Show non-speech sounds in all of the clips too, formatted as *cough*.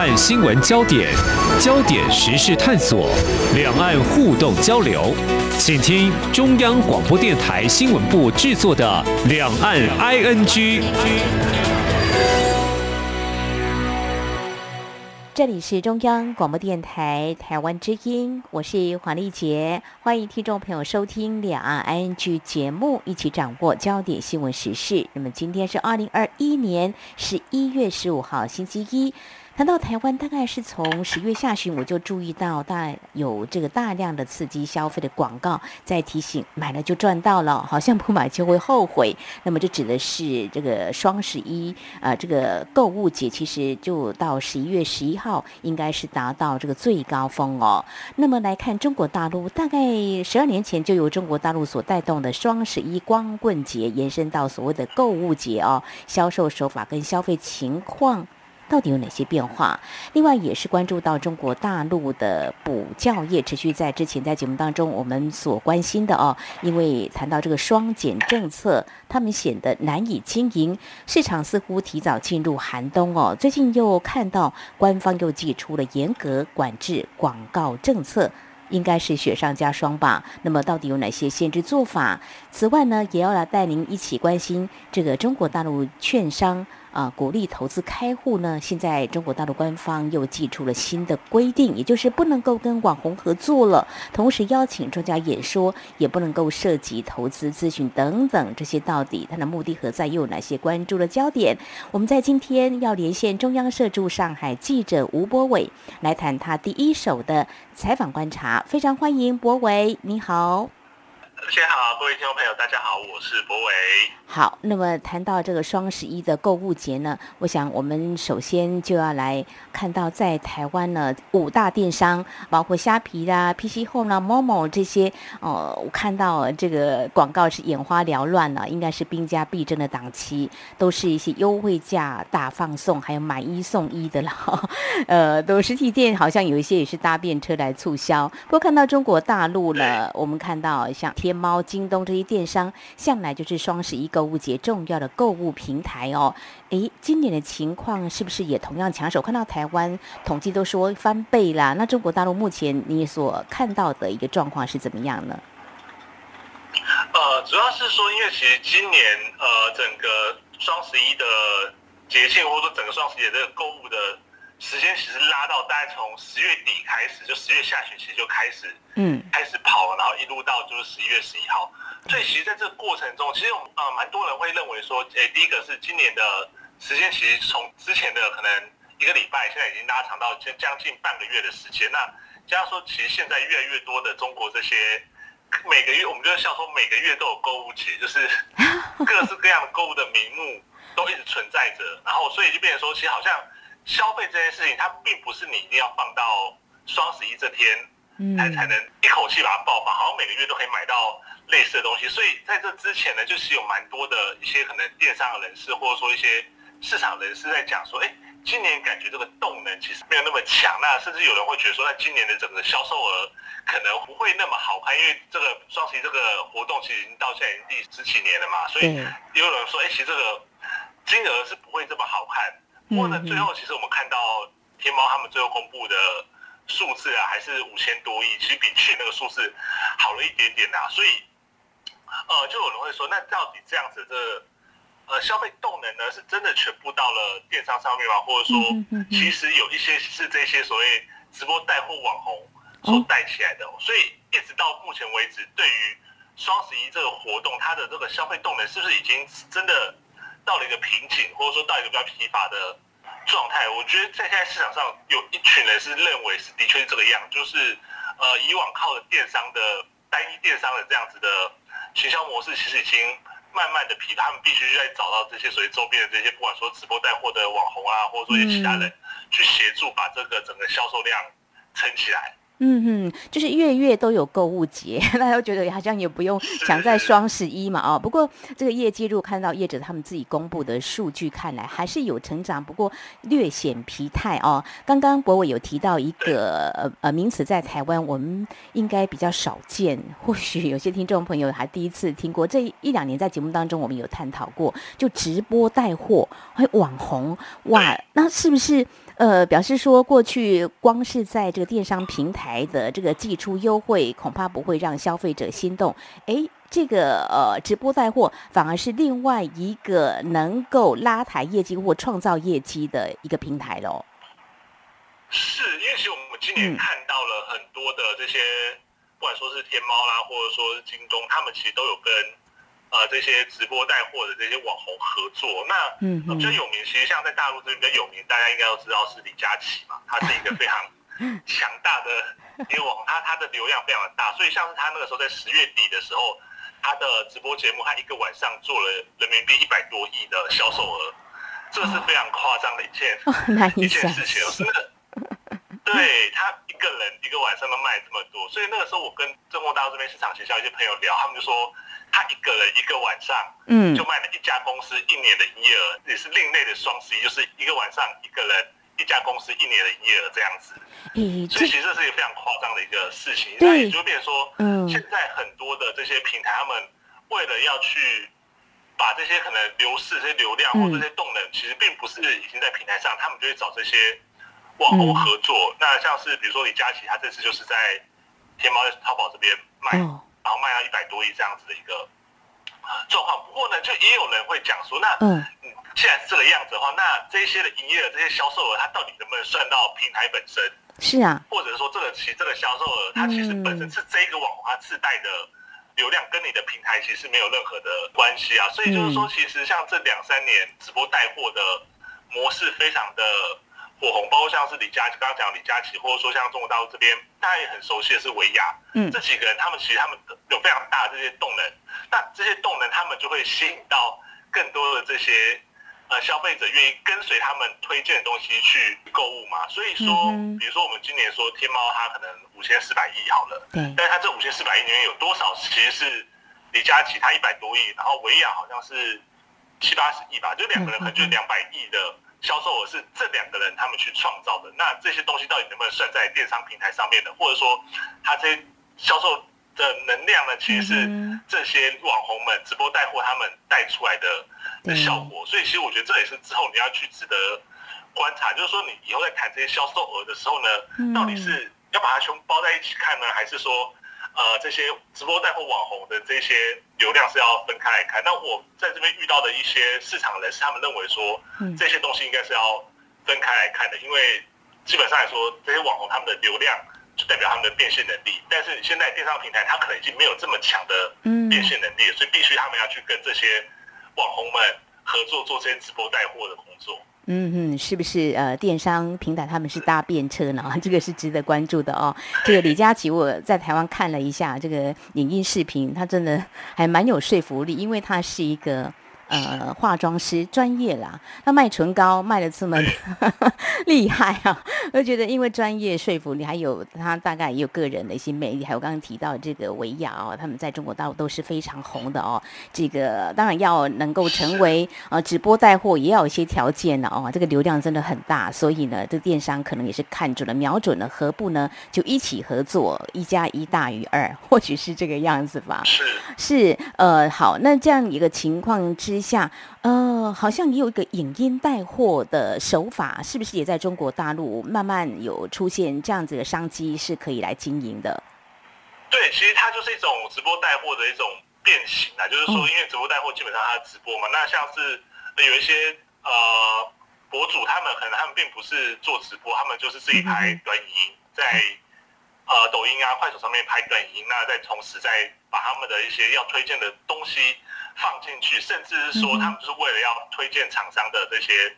岸新闻焦点、焦点时事探索、两岸互动交流，请听中央广播电台新闻部制作的《两岸 ING》。这里是中央广播电台台湾之音，我是黄丽杰，欢迎听众朋友收听《两岸 ING》节目，一起掌握焦点新闻时事。那么今天是二零二一年十一月十五号，星期一。谈到台湾，大概是从十月下旬我就注意到大有这个大量的刺激消费的广告，在提醒买了就赚到了，好像不买就会后悔。那么这指的是这个双十一啊，这个购物节其实就到十一月十一号，应该是达到这个最高峰哦。那么来看中国大陆，大概十二年前就由中国大陆所带动的双十一光棍节，延伸到所谓的购物节哦，销售手法跟消费情况。到底有哪些变化？另外也是关注到中国大陆的补教业持续在之前在节目当中我们所关心的哦，因为谈到这个双减政策，他们显得难以经营，市场似乎提早进入寒冬哦。最近又看到官方又寄出了严格管制广告政策，应该是雪上加霜吧？那么到底有哪些限制做法？此外呢，也要来带您一起关心这个中国大陆券商。啊，鼓励投资开户呢。现在中国大陆官方又寄出了新的规定，也就是不能够跟网红合作了，同时邀请专家演说，也不能够涉及投资咨询等等。这些到底它的目的何在？又有哪些关注的焦点？我们在今天要连线中央社驻上海记者吴博伟来谈他第一手的采访观察。非常欢迎博伟，你好。先好，各位听众朋友，大家好，我是博伟。好，那么谈到这个双十一的购物节呢，我想我们首先就要来看到在台湾呢五大电商，包括虾皮啦、PC Home 啦、Momo 这些，哦，我看到这个广告是眼花缭乱了，应该是兵家必争的档期，都是一些优惠价大放送，还有买一送一的啦。*laughs* 呃，都实体店好像有一些也是搭便车来促销。不过看到中国大陆呢，我们看到像天天猫、京东这些电商，向来就是双十一购物节重要的购物平台哦。诶，今年的情况是不是也同样抢手？看到台湾统计都说翻倍啦，那中国大陆目前你所看到的一个状况是怎么样呢？呃，主要是说，因为其实今年呃，整个双十一的节庆，或者说整个双十一的购物的。时间其实拉到大概从十月底开始，就十月下旬其实就开始，嗯，开始跑了，然后一路到就是十一月十一号。所以其实在这个过程中，其实我们呃蛮多人会认为说，诶，第一个是今年的时间其实从之前的可能一个礼拜，现在已经拉长到将将近半个月的时间。那加上说，其实现在越来越多的中国这些每个月，我们就笑说每个月都有购物节，就是 *laughs* 各式各样的购物的名目都一直存在着，然后所以就变成说，其实好像。消费这件事情，它并不是你一定要放到双十一这天，才才能一口气把它爆发，好像每个月都可以买到类似的东西。所以在这之前呢，就是有蛮多的一些可能电商的人士，或者说一些市场人士在讲说，哎，今年感觉这个动能其实没有那么强。那甚至有人会觉得说，那今年的整个销售额可能不会那么好看，因为这个双十一这个活动其实已经到现在已经第十几年了嘛。所以也有人说，哎，其实这个金额是看。不过呢，最后其实我们看到天猫他们最后公布的数字啊，还是五千多亿，其实比去年那个数字好了一点点呐。所以，呃，就有人会说，那到底这样子的呃消费动能呢，是真的全部到了电商上面吗？或者说，其实有一些是这些所谓直播带货网红所带起来的？所以一直到目前为止，对于双十一这个活动，它的这个消费动能是不是已经真的？到了一个瓶颈，或者说到一个比较疲乏的状态，我觉得在现在市场上有一群人是认为是的确是这个样，就是呃以往靠着电商的单一电商的这样子的行销模式，其实已经慢慢的疲乏，他们必须在找到这些所谓周边的这些，不管说直播带货的网红啊，或者说一些其他人去协助把这个整个销售量撑起来。嗯哼，就是月月都有购物节，*laughs* 大家觉得好像也不用抢在双十一嘛哦。不过这个业绩，如果看到业者他们自己公布的数据，看来还是有成长，不过略显疲态哦。刚刚博伟有提到一个呃呃名词，在台湾我们应该比较少见，或许有些听众朋友还第一次听过。这一两年在节目当中，我们有探讨过，就直播带货还有网红哇，那是不是？呃，表示说过去光是在这个电商平台的这个寄出优惠，恐怕不会让消费者心动。哎，这个呃直播带货反而是另外一个能够拉抬业绩或创造业绩的一个平台喽。是，因为其实我们今年看到了很多的这些，不管说是天猫啦，或者说是京东，他们其实都有跟。呃，这些直播带货的这些网红合作，那比较有名，其实像在大陆这边比较有名，大家应该都知道是李佳琦嘛，他是一个非常 *laughs* 强大的一个网红，他他的流量非常的大，所以像是他那个时候在十月底的时候，他的直播节目，他一个晚上做了人民币一百多亿的销售额，这是非常夸张的一件一件事情，真的，对他一个人一个晚上能卖这么多，所以那个时候我跟中国大陆这边市场学校一些朋友聊，他们就说。他一个人一个晚上，嗯，就卖了一家公司一年的营业额，也是另类的双十一，就是一个晚上一个人一家公司一年的营业额这样子。所以其实这是一个非常夸张的一个事情。那也就变成说，嗯，现在很多的这些平台，他们为了要去把这些可能流失这些流量或这些动能，其实并不是已经在平台上，他们就会找这些网红合作。那像是比如说李佳琦，他这次就是在天猫、淘宝这边卖。然后卖到一百多亿这样子的一个状况，不过呢，就也有人会讲说，那嗯，既然是这个样子的话，那这些的营业额、这些销售额，它到底能不能算到平台本身？是啊，或者说这个其这个销售额，它其实本身是这个网红它自带的流量，跟你的平台其实没有任何的关系啊。所以就是说，其实像这两三年直播带货的模式非常的。火红，包括像是李佳琦，刚刚讲李佳琦，或者说像中国大陆这边，大家也很熟悉的是维亚，嗯，这几个人，他们其实他们有非常大的这些动能，那这些动能，他们就会吸引到更多的这些呃消费者愿意跟随他们推荐的东西去购物嘛。所以说，比如说我们今年说天猫，它可能五千四百亿好了，对，但是它这五千四百亿里面有多少其实是李佳琦他一百多亿，然后维亚好像是七八十亿吧，就两个人可能就两百亿的。销售额是这两个人他们去创造的，那这些东西到底能不能算在电商平台上面的？或者说，他这些销售的能量呢？其实是这些网红们直播带货他们带出来的的效果。所以，其实我觉得这也是之后你要去值得观察，就是说你以后在谈这些销售额的时候呢，到底是要把它全部包在一起看呢，还是说？呃，这些直播带货网红的这些流量是要分开来看。那我在这边遇到的一些市场人士，他们认为说，这些东西应该是要分开来看的，因为基本上来说，这些网红他们的流量就代表他们的变现能力。但是现在电商平台它可能已经没有这么强的变现能力，所以必须他们要去跟这些网红们合作做这些直播带货的工作。嗯嗯，是不是呃，电商平台他们是搭便车呢？*laughs* 这个是值得关注的哦。这个李佳琦，我在台湾看了一下这个影音视频，他真的还蛮有说服力，因为他是一个。呃，化妆师专业啦，他卖唇膏卖的这么 *laughs* 厉害啊！我觉得因为专业说服力，还有他大概也有个人的一些魅力，还有刚刚提到这个维亚哦，他们在中国大陆都是非常红的哦。这个当然要能够成为呃直播带货，也要有一些条件的哦。这个流量真的很大，所以呢，这电商可能也是看准了、瞄准了，何不呢就一起合作，一加一大于二，或许是这个样子吧。是是呃，好，那这样一个情况之。下，呃，好像你有一个影音带货的手法，是不是也在中国大陆慢慢有出现这样子的商机，是可以来经营的？对，其实它就是一种直播带货的一种变形啊，就是说，因为直播带货基本上它直播嘛，那像是有一些呃博主，他们可能他们并不是做直播，他们就是自己拍短影音，在呃抖音啊、快手上面拍短影音，那再同时再把他们的一些要推荐的东西。放进去，甚至是说他们就是为了要推荐厂商的这些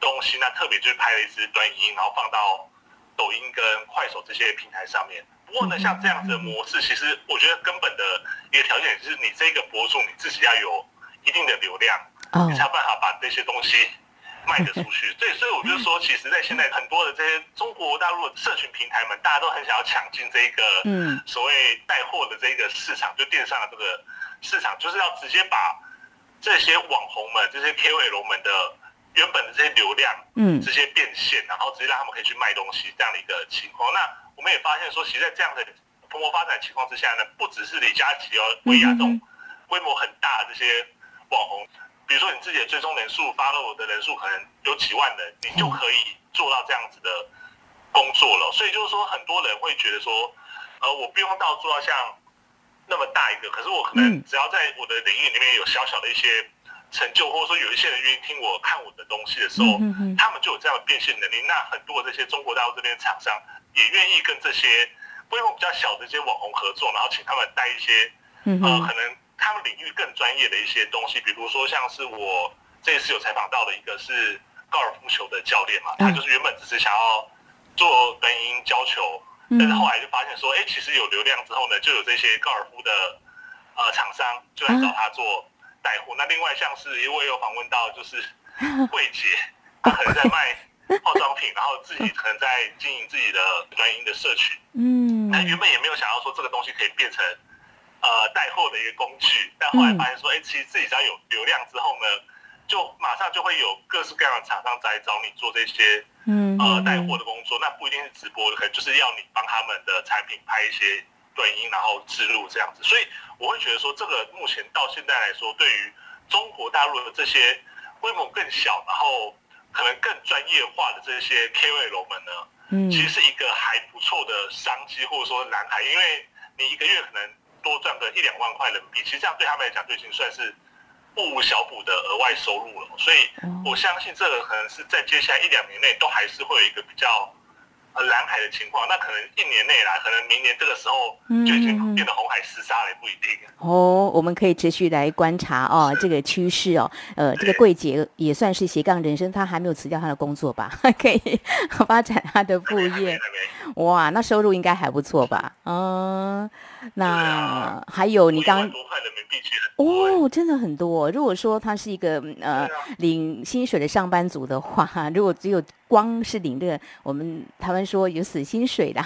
东西，那特别就是拍了一支短影音，然后放到抖音跟快手这些平台上面。不过呢，像这样子的模式，其实我觉得根本的一个条件就是你这个博主你自己要有一定的流量，你才有办法把这些东西卖得出去。*laughs* 对，所以我就说，其实，在现在很多的这些中国大陆的社群平台们，大家都很想要抢进这个所谓带货的这个市场，就电商的这个。市场就是要直接把这些网红们、这些 KOL 们的原本的这些流量，嗯，直接变现，然后直接让他们可以去卖东西这样的一个情况。那我们也发现说，其实在这样的蓬勃发展情况之下呢，不只是李佳琦哦、薇娅这种规模很大的这些网红，比如说你自己的追踪人数、follow 的人数可能有几万人，你就可以做到这样子的工作了。所以就是说，很多人会觉得说，呃，我不用到做到像那么大一个，可是我可能只要在我的领域里面有小小的一些成就，或者说有一些人愿意听我看我的东西的时候，他们就有这样的变现能力。那很多的这些中国大陆这边厂商也愿意跟这些规模比较小的一些网红合作，然后请他们带一些呃可能他们领域更专业的一些东西，比如说像是我这一次有采访到的一个是高尔夫球的教练嘛，他就是原本只是想要做短音教球。但是后来就发现说，哎，其实有流量之后呢，就有这些高尔夫的呃厂商就来找他做带货。那另外像是，因为我有访问到，就是 *laughs* 慧姐，她可能在卖化妆品，然后自己可能在经营自己的专营的社群。嗯。那原本也没有想到说这个东西可以变成呃带货的一个工具，但后来发现说，哎，其实自己只要有流量之后呢，就马上就会有各式各样的厂商在找你做这些。嗯，呃，带货的工作，那不一定是直播，可能就是要你帮他们的产品拍一些短音，然后植入这样子。所以我会觉得说，这个目前到现在来说，对于中国大陆的这些规模更小，然后可能更专业化的这些 KOL 们呢，嗯，其实是一个还不错的商机，或者说蓝海，因为你一个月可能多赚个一两万块人民币，其实这样对他们来讲就已经算是。不无小补的额外收入了，所以我相信这个可能是在接下来一两年内都还是会有一个比较呃蓝海的情况。那可能一年内来，可能明年这个时候就已经变得红海厮杀了，也不一定。哦，我们可以持续来观察哦，这个趋势哦。呃，这个柜姐也算是斜杠人生，她还没有辞掉她的工作吧？*laughs* 可以发展她的副业。哇，那收入应该还不错吧？嗯。那还有你刚哦，真的很多。如果说他是一个呃领薪水的上班族的话，如果只有光是领这个，我们台湾说有死薪水的，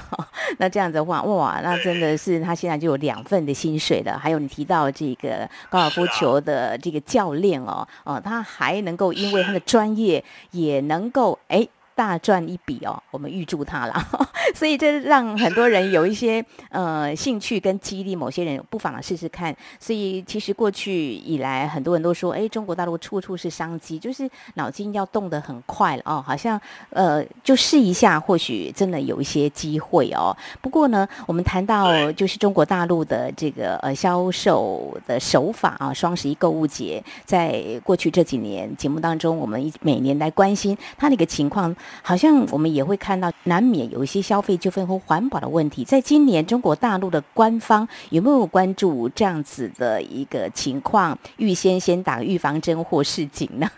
那这样子的话，哇，那真的是他现在就有两份的薪水了。还有你提到这个高尔夫球的这个教练哦，哦，他还能够因为他的专业，也能够哎。大赚一笔哦，我们预祝他了，*laughs* 所以这让很多人有一些呃兴趣跟激励，某些人不妨试试看。所以其实过去以来，很多人都说，哎，中国大陆处处是商机，就是脑筋要动得很快了哦，好像呃就试一下，或许真的有一些机会哦。不过呢，我们谈到就是中国大陆的这个呃销售的手法啊，双十一购物节，在过去这几年节目当中，我们每年来关心它的一个情况。好像我们也会看到，难免有一些消费纠纷和环保的问题。在今年，中国大陆的官方有没有关注这样子的一个情况，预先先打预防针或示警呢？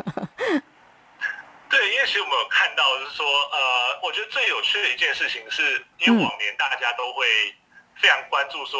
对，因为其实我们有看到，是说，呃，我觉得最有趣的一件事情是，因为往年大家都会非常关注说，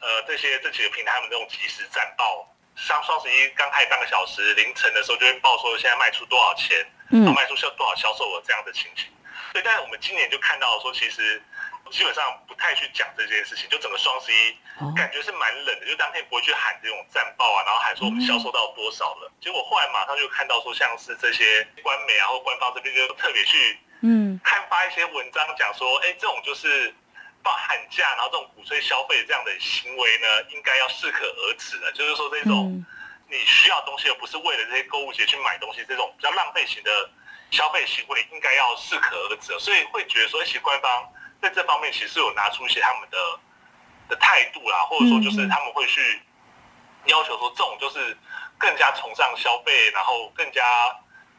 呃，这些这几个平台他们这种即时战报。像双十一刚开半个小时，凌晨的时候就会报说现在卖出多少钱，然后卖出销多少销售额这样的情形。所以，但是我们今年就看到说，其实基本上不太去讲这件事情，就整个双十一感觉是蛮冷的，就当天不会去喊这种战报啊，然后喊说我们销售到多少了。结果后来马上就看到说，像是这些官媒啊或官方这边就特别去嗯刊发一些文章，讲说，哎，这种就是。报喊价，然后这种鼓吹消费这样的行为呢，应该要适可而止的。就是说，这种你需要东西而不是为了这些购物节去买东西，这种比较浪费型的消费行为，应该要适可而止。所以会觉得说，一些官方在这方面其实有拿出一些他们的的态度啦，或者说就是他们会去要求说，这种就是更加崇尚消费，然后更加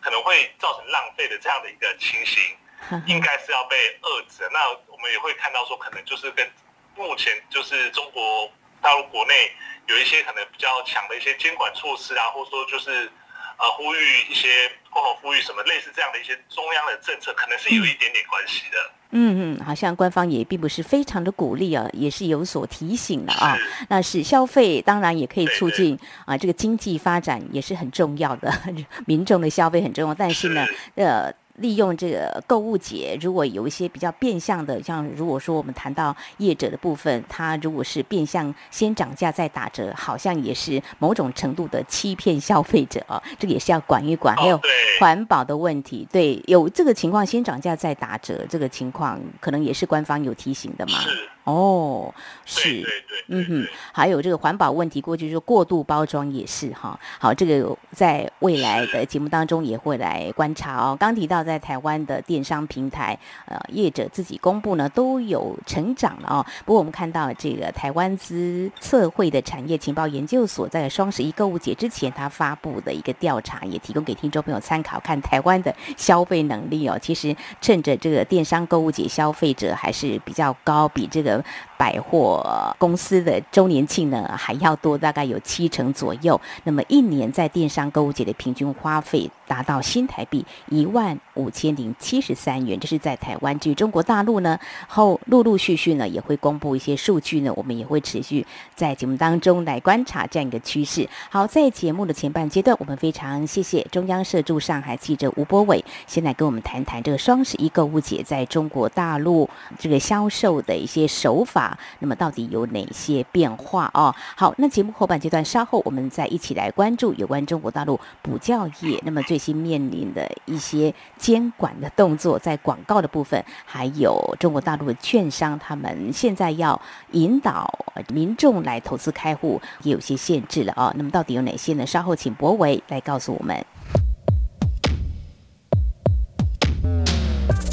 可能会造成浪费的这样的一个情形。*laughs* 应该是要被遏制。那我们也会看到说，可能就是跟目前就是中国大陆国内有一些可能比较强的一些监管措施啊，或者说就是呃呼吁一些共同呼吁什么类似这样的一些中央的政策，可能是有一点点关系的。嗯嗯，好像官方也并不是非常的鼓励啊，也是有所提醒的啊。那是消费当然也可以促进啊，这个经济发展也是很重要的，*laughs* 民众的消费很重要。但是呢，呃。利用这个购物节，如果有一些比较变相的，像如果说我们谈到业者的部分，他如果是变相先涨价再打折，好像也是某种程度的欺骗消费者啊，这个也是要管一管。还有环保的问题，对，有这个情况先涨价再打折，这个情况可能也是官方有提醒的嘛。是。哦，是，对对对，嗯哼，还有这个环保问题，过去说过度包装也是哈。好，这个在未来的节目当中也会来观察哦。刚提到在台湾的电商平台，呃，业者自己公布呢都有成长了哦。不过我们看到这个台湾资测绘的产业情报研究所在双十一购物节之前，他发布的一个调查，也提供给听众朋友参考，看台湾的消费能力哦。其实趁着这个电商购物节，消费者还是比较高，比这个。百货公司的周年庆呢还要多，大概有七成左右。那么一年在电商购物节的平均花费。达到新台币一万五千零七十三元，这是在台湾。至于中国大陆呢，后陆陆续续呢也会公布一些数据呢，我们也会持续在节目当中来观察这样一个趋势。好，在节目的前半阶段，我们非常谢谢中央社驻上海记者吴博伟，先来跟我们谈谈这个双十一购物节在中国大陆这个销售的一些手法，那么到底有哪些变化哦？好，那节目后半阶段稍后我们再一起来关注有关中国大陆补教业，那么。最新面临的一些监管的动作，在广告的部分，还有中国大陆的券商，他们现在要引导民众来投资开户，也有些限制了啊。那么到底有哪些呢？稍后请博维来告诉我们。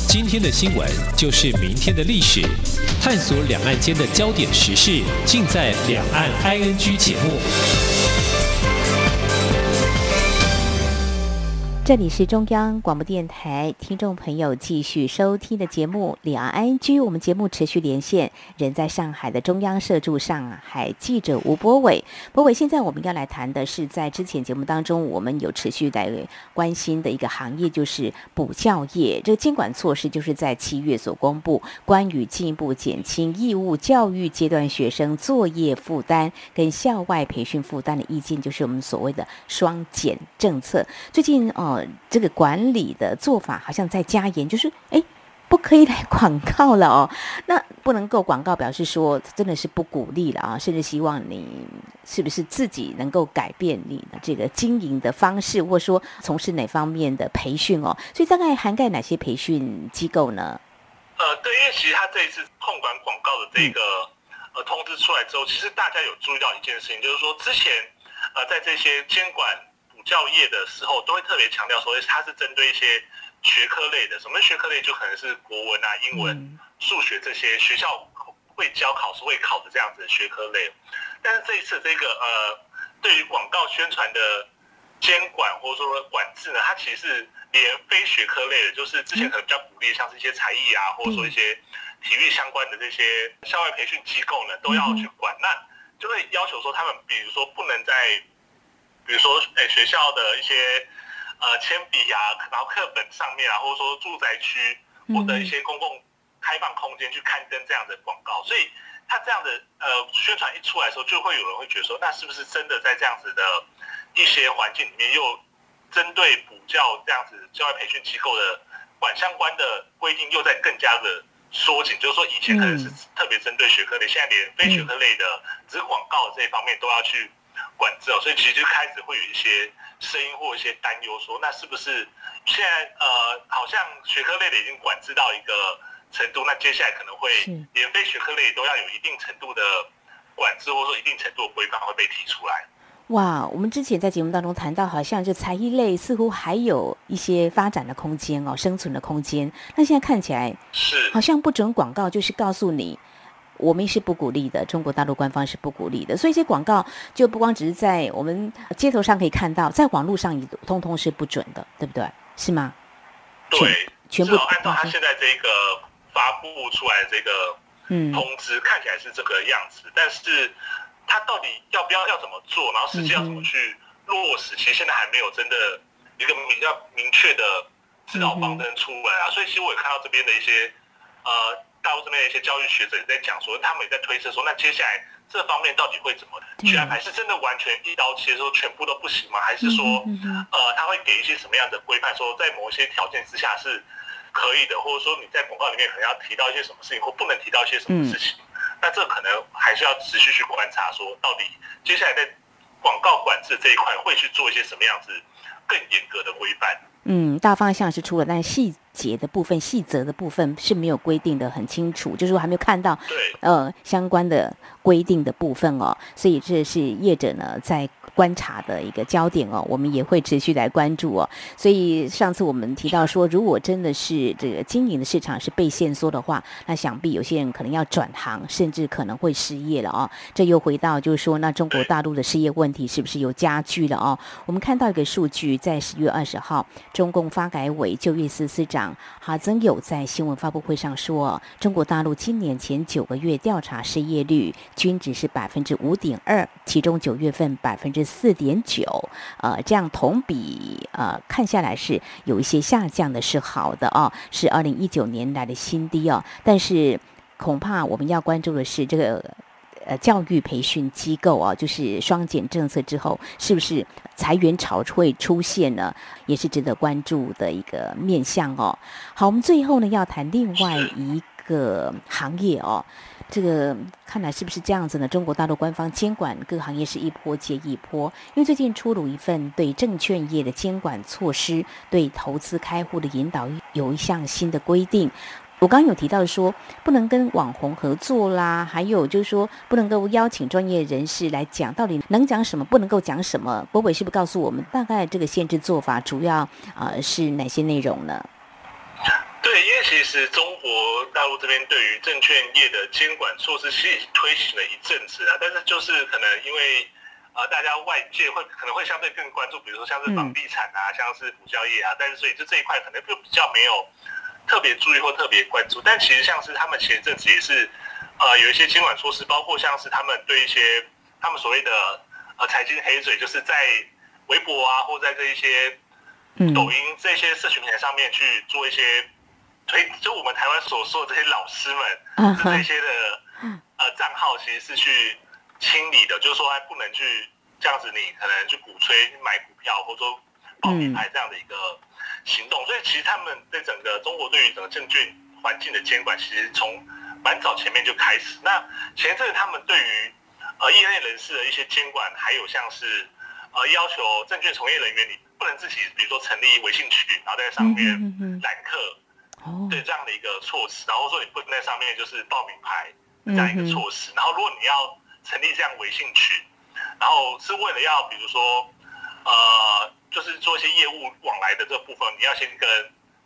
今天的新闻就是明天的历史，探索两岸间的焦点时事，尽在《两岸 ING》节目。这里是中央广播电台，听众朋友继续收听的节目《两岸 ING》。我们节目持续连线，人在上海的中央社驻上海记者吴博伟。博伟，现在我们要来谈的是，在之前节目当中，我们有持续在关心的一个行业，就是补教业。这个监管措施就是在七月所公布，关于进一步减轻义务教育阶段学生作业负担跟校外培训负担的意见，就是我们所谓的“双减”政策。最近哦。这个管理的做法好像在加严，就是哎，不可以来广告了哦。那不能够广告，表示说真的是不鼓励了啊，甚至希望你是不是自己能够改变你的这个经营的方式，或者说从事哪方面的培训哦。所以大概涵盖哪些培训机构呢？呃，对，因为其实他这一次控管广告的这个呃通知出来之后，其实大家有注意到一件事情，就是说之前呃在这些监管。教业的时候都会特别强调说，它是针对一些学科类的，什么学科类就可能是国文啊、英文、数学这些学校会教、考试会考的这样子的学科类。但是这一次这个呃，对于广告宣传的监管或者说管制呢，它其实是连非学科类的，就是之前可能比较鼓励，像是一些才艺啊，或者说一些体育相关的这些校外培训机构呢，都要去管。那就会要求说，他们比如说不能在比如说，哎，学校的一些呃铅笔啊，然后课本上面啊，或者说住宅区或者一些公共开放空间去刊登这样的广告，所以他这样的呃宣传一出来的时候，就会有人会觉得说，那是不是真的在这样子的一些环境里面，又针对补教这样子教外培训机构的管相关的规定，又在更加的缩紧？就是说，以前可能是特别针对学科类，现在连非学科类的，只是广告这一方面都要去。管制哦，所以其实就开始会有一些声音或一些担忧，说那是不是现在呃，好像学科类的已经管制到一个程度，那接下来可能会连非学科类都要有一定程度的管制，或者说一定程度的规范会被提出来。哇，我们之前在节目当中谈到，好像就才艺类似乎还有一些发展的空间哦，生存的空间。那现在看起来是好像不准广告，就是告诉你。我们是不鼓励的，中国大陆官方是不鼓励的，所以这些广告就不光只是在我们街头上可以看到，在网络上也通通是不准的，对不对？是吗？对，全部按照他现在这个发布出来这个通知，看起来是这个样子，但是他到底要不要要怎么做，然后实际要怎么去落实，其实现在还没有真的一个比较明确的指导方针出来啊。所以其实我也看到这边的一些呃。大陆这边的一些教育学者也在讲说，他们也在推测说，那接下来这方面到底会怎么去安排？是真的完全一刀切说全部都不行吗？还是说，呃，他会给一些什么样的规范？说在某一些条件之下是可以的，或者说你在广告里面可能要提到一些什么事情，或不能提到一些什么事情？那这可能还是要持续去观察，说到底接下来在广告管制这一块会去做一些什么样子更严格的规范？嗯，大方向是出了，但是细节的部分、细则的部分是没有规定的很清楚，就是我还没有看到对，呃相关的规定的部分哦，所以这是业者呢在观察的一个焦点哦，我们也会持续来关注哦。所以上次我们提到说，如果真的是这个经营的市场是被限缩的话，那想必有些人可能要转行，甚至可能会失业了哦。这又回到就是说，那中国大陆的失业问题是不是有加剧了哦？我们看到一个数据，在十月二十号，中共发改委就业司司长哈增友在新闻发布会上说，中国大陆今年前九个月调查失业率均值是百分之五点二，其中九月份百分之四点九，呃，这样同比呃看下来是有一些下降的，是好的哦，是二零一九年来的新低哦，但是恐怕我们要关注的是这个。呃，教育培训机构啊，就是双减政策之后，是不是裁员潮会出现呢？也是值得关注的一个面向哦。好，我们最后呢要谈另外一个行业哦，这个看来是不是这样子呢？中国大陆官方监管各行业是一波接一波，因为最近出炉一份对证券业的监管措施，对投资开户的引导有一项新的规定。我刚刚有提到说，不能跟网红合作啦，还有就是说，不能够邀请专业人士来讲，到底能讲什么，不能够讲什么。博伟是不是告诉我们，大概这个限制做法主要啊是哪些内容呢？对，因为其实中国大陆这边对于证券业的监管措施是推行了一阵子啊，但是就是可能因为呃大家外界会可能会相对更关注，比如说像是房地产啊，像是补教业啊，但是所以就这一块可能就比较没有。特别注意或特别关注，但其实像是他们前一阵子也是，呃，有一些监管措施，包括像是他们对一些他们所谓的呃财经黑嘴，就是在微博啊，或在这一些抖音这些社群平台上面去做一些推，就我们台湾所说的这些老师们这些的呃账号，其实是去清理的，就是说还不能去这样子，你可能去鼓吹买股票，或者说保品牌这样的一个。行动，所以其实他们对整个中国对于整个证券环境的监管，其实从蛮早前面就开始。那前阵他们对于呃业内人士的一些监管，还有像是呃要求证券从业人员你不能自己，比如说成立微信群，然后在上面揽客，对这样的一个措施，然后说你不能在上面就是报名牌这样一个措施。然后如果你要成立这样微信群，然后是为了要比如说呃。就是做一些业务往来的这部分，你要先跟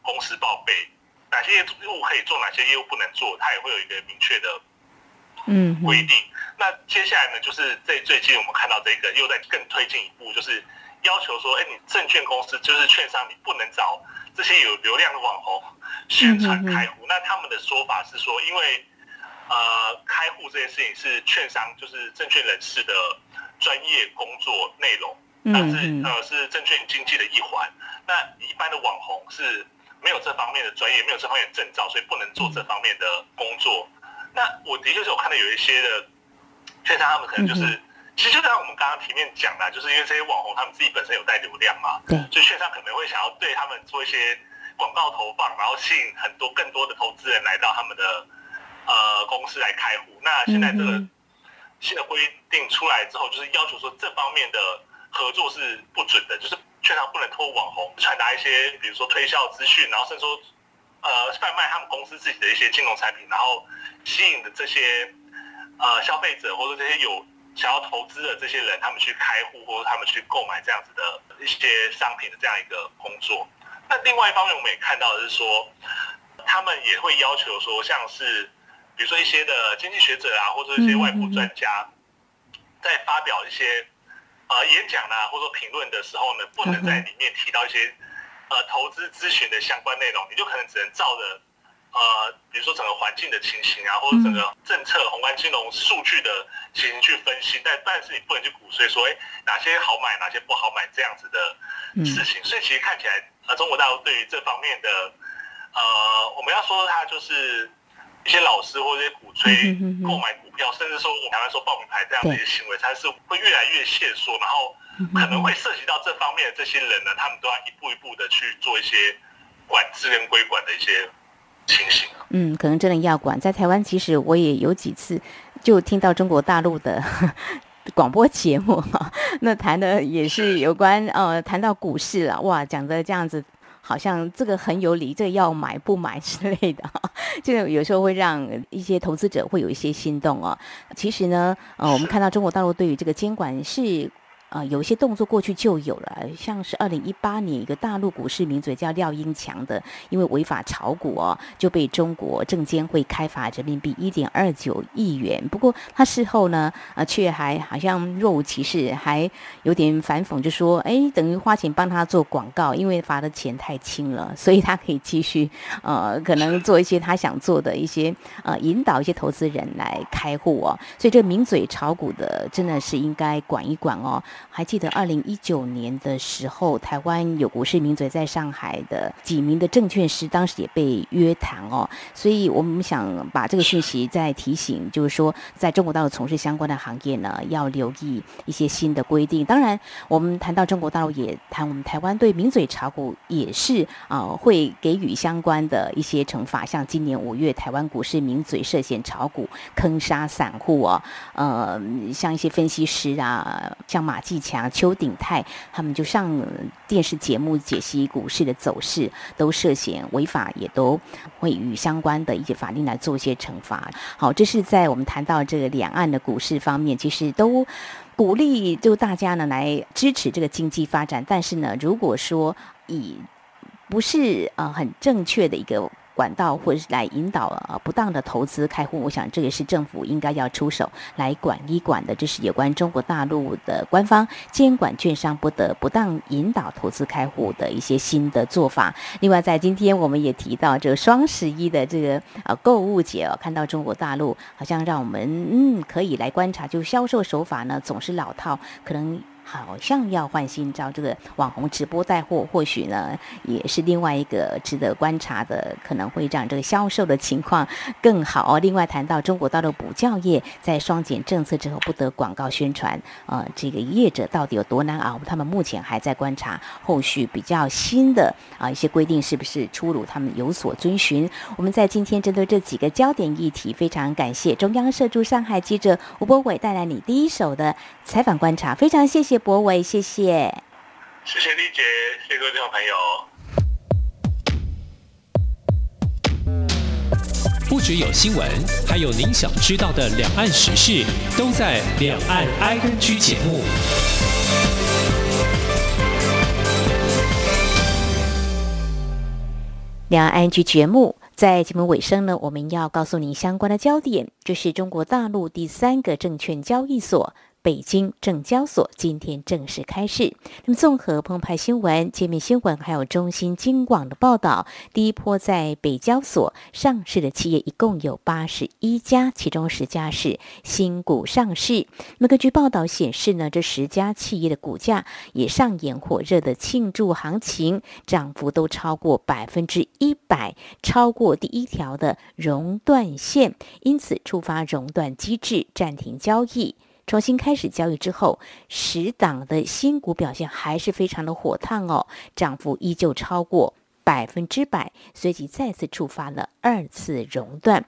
公司报备哪些业务可以做，哪些业务不能做，它也会有一个明确的嗯规定。那接下来呢，就是在最近我们看到这个又在更推进一步，就是要求说，哎，你证券公司就是券商，你不能找这些有流量的网红宣传开户。那他们的说法是说，因为呃，开户这件事情是券商就是证券人士的专业工作内容。那是呃是证券经济的一环，那一般的网红是没有这方面的专业，没有这方面的证照，所以不能做这方面的工作。那我的确是我看到有一些的券商，他们可能就是，其实就像我们刚刚前面讲的，就是因为这些网红他们自己本身有带流量嘛，对，所以券商可能会想要对他们做一些广告投放，然后吸引很多更多的投资人来到他们的呃公司来开户。那现在这个新的规定出来之后，就是要求说这方面的。合作是不准的，就是券商不能透过网红传达一些，比如说推销资讯，然后甚至说，呃，贩卖他们公司自己的一些金融产品，然后吸引的这些呃消费者或者这些有想要投资的这些人，他们去开户或者他们去购买这样子的一些商品的这样一个工作。那另外一方面，我们也看到的是说，他们也会要求说，像是比如说一些的经济学者啊，或者一些外部专家，在发表一些。呃，演讲啊，或者说评论的时候呢，不能在里面提到一些呃投资咨询的相关内容，你就可能只能照着呃，比如说整个环境的情形啊，或者整个政策、宏观金融数据的情形去分析，但但是你不能去鼓吹说，哎，哪些好买，哪些不好买这样子的事情。所以其实看起来，呃，中国大陆对于这方面的呃，我们要说它就是一些老师或者鼓吹购买股。票，甚至说我们台湾说报名牌这样的一些行为，它是会越来越限缩，然后可能会涉及到这方面的这些人呢，他们都要一步一步的去做一些管制跟规管的一些嗯，可能真的要管。在台湾，其实我也有几次就听到中国大陆的 *laughs* 广播节目哈，那谈的也是有关呃，谈到股市了，哇，讲的这样子。好像这个很有理，这个要买不买之类的，*laughs* 这个有时候会让一些投资者会有一些心动哦。其实呢，呃，我们看到中国大陆对于这个监管是。啊，有一些动作过去就有了，像是二零一八年一个大陆股市名嘴叫廖英强的，因为违法炒股哦，就被中国证监会开罚人民币一点二九亿元。不过他事后呢，啊，却还好像若无其事，还有点反讽，就说，哎，等于花钱帮他做广告，因为罚的钱太轻了，所以他可以继续，呃，可能做一些他想做的一些，呃，引导一些投资人来开户哦。所以这名嘴炒股的，真的是应该管一管哦。还记得二零一九年的时候，台湾有股市名嘴在上海的几名的证券师，当时也被约谈哦。所以我们想把这个讯息再提醒，就是说，在中国大陆从事相关的行业呢，要留意一些新的规定。当然，我们谈到中国大陆，也谈我们台湾对名嘴炒股也是啊，会给予相关的一些惩罚。像今年五月，台湾股市名嘴涉嫌炒股坑杀散户哦，呃，像一些分析师啊，像马季。强、邱鼎泰他们就上电视节目解析股市的走势，都涉嫌违法，也都会与相关的一些法令来做一些惩罚。好，这是在我们谈到这个两岸的股市方面，其实都鼓励就大家呢来支持这个经济发展。但是呢，如果说以不是呃很正确的一个。管道或者是来引导呃不当的投资开户，我想这也是政府应该要出手来管一管的。这是有关中国大陆的官方监管券商不得不当引导投资开户的一些新的做法。另外，在今天我们也提到这个双十一的这个呃购物节哦，看到中国大陆好像让我们嗯可以来观察，就销售手法呢总是老套，可能。好像要换新招，这个网红直播带货，或许呢也是另外一个值得观察的，可能会让这个销售的情况更好。另外谈到中国大陆补教业在双减政策之后不得广告宣传，呃，这个业者到底有多难熬？他们目前还在观察后续比较新的啊一些规定是不是出炉，他们有所遵循。我们在今天针对这几个焦点议题，非常感谢中央社驻上海记者吴博伟带来你第一手的采访观察，非常谢谢。谢博伟，谢谢，谢谢丽姐，谢谢各位听众朋友。不只有新闻，还有您想知道的两岸时事，都在《两岸 I N G》节目。两岸 I N G 节目在节目尾声呢，我们要告诉您相关的焦点，这是中国大陆第三个证券交易所。北京证交所今天正式开市。那么，综合澎湃新闻、界面新闻还有中新京广的报道，第一波在北交所上市的企业一共有八十一家，其中十家是新股上市。那么，根据报道显示呢，这十家企业的股价也上演火热的庆祝行情，涨幅都超过百分之一百，超过第一条的熔断线，因此触发熔断机制，暂停交易。重新开始交易之后，十档的新股表现还是非常的火烫哦，涨幅依旧超过百分之百，随即再次触发了二次熔断。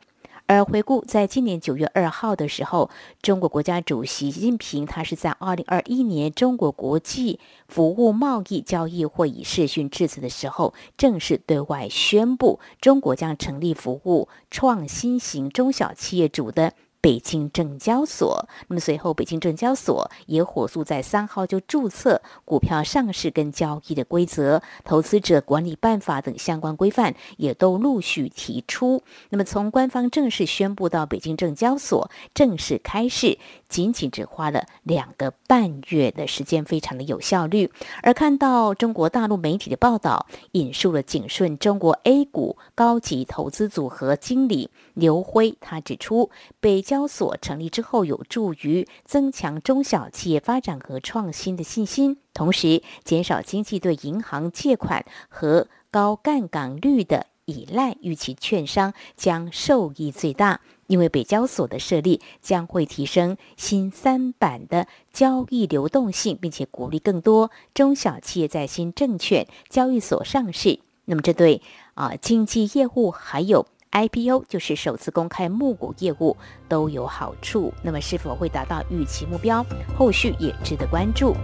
而回顾在今年九月二号的时候，中国国家主席习近平他是在二零二一年中国国际服务贸易交易会议视讯致辞的时候，正式对外宣布，中国将成立服务创新型中小企业主的。北京证交所，那么随后北京证交所也火速在三号就注册股票上市跟交易的规则、投资者管理办法等相关规范也都陆续提出。那么从官方正式宣布到北京证交所正式开市，仅仅只花了两个半月的时间，非常的有效率。而看到中国大陆媒体的报道，引述了景顺中国 A 股高级投资组合经理刘辉，他指出北交。所成立之后，有助于增强中小企业发展和创新的信心，同时减少经济对银行借款和高杠杆率的依赖，预期券商将受益最大。因为北交所的设立将会提升新三板的交易流动性，并且鼓励更多中小企业在新证券交易所上市。那么，这对啊经济业务还有。IPO 就是首次公开募股业务都有好处，那么是否会达到预期目标，后续也值得关注。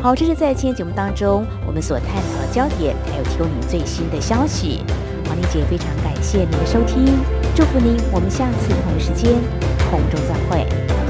好，这是在今天节目当中我们所探讨的焦点，还有提供您最新的消息。王丽姐非常感谢您的收听，祝福您，我们下次同一时间空中再会。